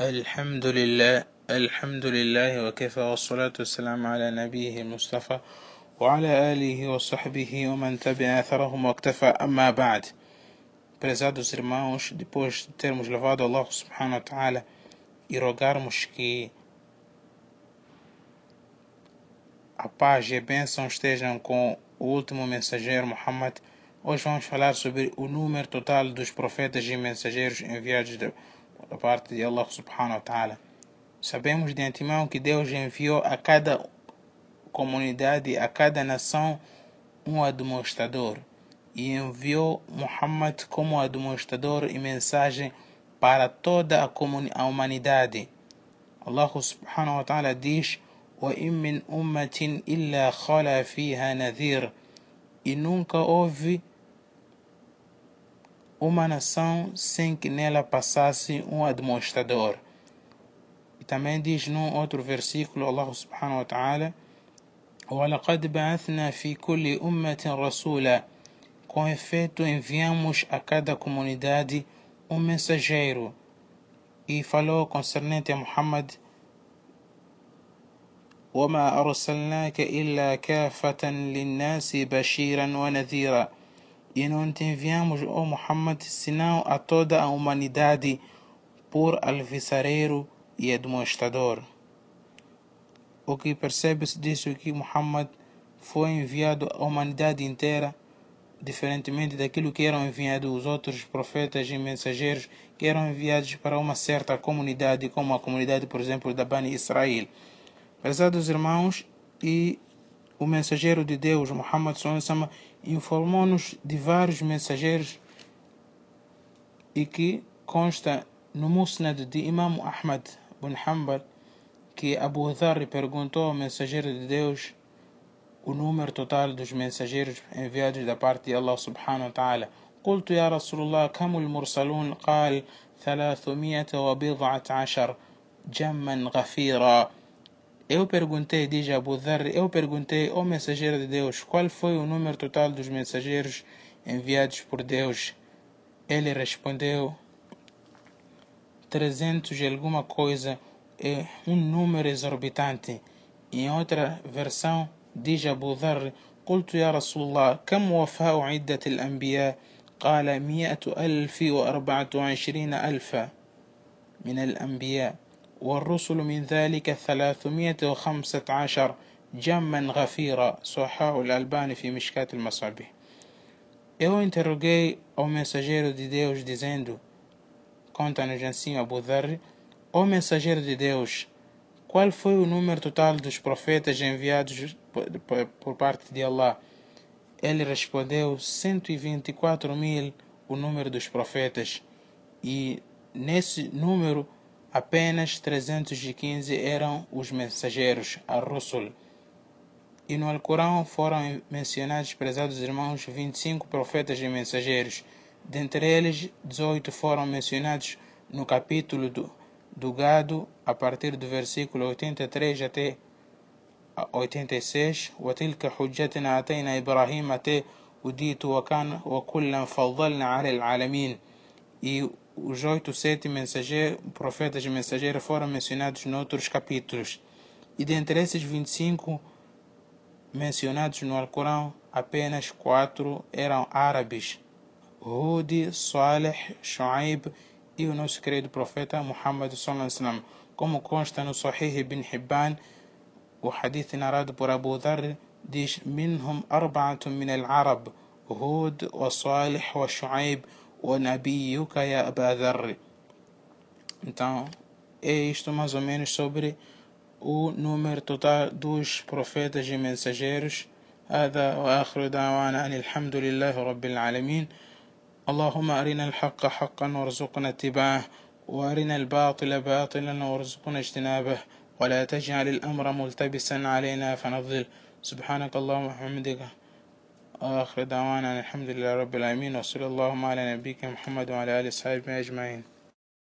الحمد لله الحمد لله وكفى والصلاة والسلام على نبيه المصطفى وعلى آله وصحبه ومن تبع أثرهم واكتفى أما بعد Prezados irmãos, depois de termos levado Allah subhanahu wa ta'ala e rogarmos que a paz e a bênção estejam com o último mensageiro Muhammad, hoje vamos falar sobre o número total dos profetas e mensageiros enviados de da parte de Allah subhanahu wa ta'ala. Sabemos de antemão que Deus enviou a cada comunidade, a cada nação, um administrador e enviou Muhammad como administrador e mensagem para toda a, a humanidade. Allah subhanahu wa ta'ala diz وإن من أمة إلا خلا فيها نذير e nunca houve uma nação sem que nela passasse um administrador. E também diz num outro versículo, Allah subhanahu wa ta'ala, وَلَقَدْ بَعَثْنَا فِي كُلِّ أُمَّةٍ رَسُولًا Com efeito, enviamos a cada comunidade um mensageiro. E falou concernente a Muhammad, وما أرسلناك إلا كافة للناس بشيرا ونذيرا e não te enviamos, ó oh Muhammad, senão a toda a humanidade por alvissareiro e administrador. O que percebe-se disso que Muhammad foi enviado à humanidade inteira, diferentemente daquilo que eram enviados os outros profetas e mensageiros que eram enviados para uma certa comunidade, como a comunidade, por exemplo, da Bani Israel. Prezados irmãos, e o mensageiro de Deus, Muhammad Sallallahu informou-nos de vários mensageiros e que consta no Musnad de Imam Ahmad bin Hanbal que Abu Dhar perguntou ao mensageiro de Deus o número total dos mensageiros enviados da parte de Allah subhanahu wa ta'ala. قلت يا رسول الله كم المرسلون قال ثلاثمائة وبضعة عشر جما غفيرا eu perguntei, diz Abu Dhar, eu perguntei ao mensageiro de Deus qual foi o número total dos mensageiros enviados por Deus. Ele respondeu: 300 e alguma coisa, é um número exorbitante. Em outra versão, diz Abu Dhar: قلت يا رسول الله كم وفاء عدة الأنبياء قال مئة ألف وأربعة وعشرين ألفا من الأنبياء والرسل من ذلك ثلاثمائة وخمسة عشر جما غفيرا صحاء الألباني في مشكاة المصابيح Eu interroguei ao mensageiro de Deus dizendo, conta-nos assim Abu Dharr, ó mensageiro de Deus, qual foi o número total dos profetas enviados por parte de Allah? Ele respondeu, 124 mil o número dos profetas. E nesse número Apenas 315 eram os mensageiros, a Rusul. E no Alcorão foram mencionados, prezados irmãos, 25 profetas e mensageiros. Dentre eles, 18 foram mencionados no capítulo do, do gado, a partir do versículo 83 até 86. وَتِلْكَ حُجَّتِنَا أَتَيْنَا إِبْرَاهِيمَ até o dito وَكُلًّا فَضَّلْنَا عَلَى الْعَالَمِينَ e os oito, sete mensageiros, profetas e mensageiros foram mencionados em outros capítulos. E dentre esses 25 mencionados no Alcorão, apenas quatro eram árabes. Hud, Saleh, Shuaib e o nosso querido profeta Muhammad sallallahu Como consta no Sahih ibn Hibban, o hadith narrado por Abu Dharr diz: "Minhum arba'atun min al-Arab, Hud, wa Salih, wa Shuaib, وَنَبِيُّكَ يَا أَبَا ذَرِّ. Então, é isto mais ou menos sobre o número total dos profetas e mensageiros. هذا وآخر دعوانا أن الحمد لله رب العالمين اللهم أرنا الحق حقا وارزقنا اتباعه وأرنا الباطل باطلا وارزقنا اجتنابه ولا تجعل الأمر ملتبسا علينا فنضل سبحانك اللهم وبحمدك وآخر دعوانا الحمد لله رب العالمين وصلى اللهم على نبيك محمد وعلى آله وصحبه أجمعين.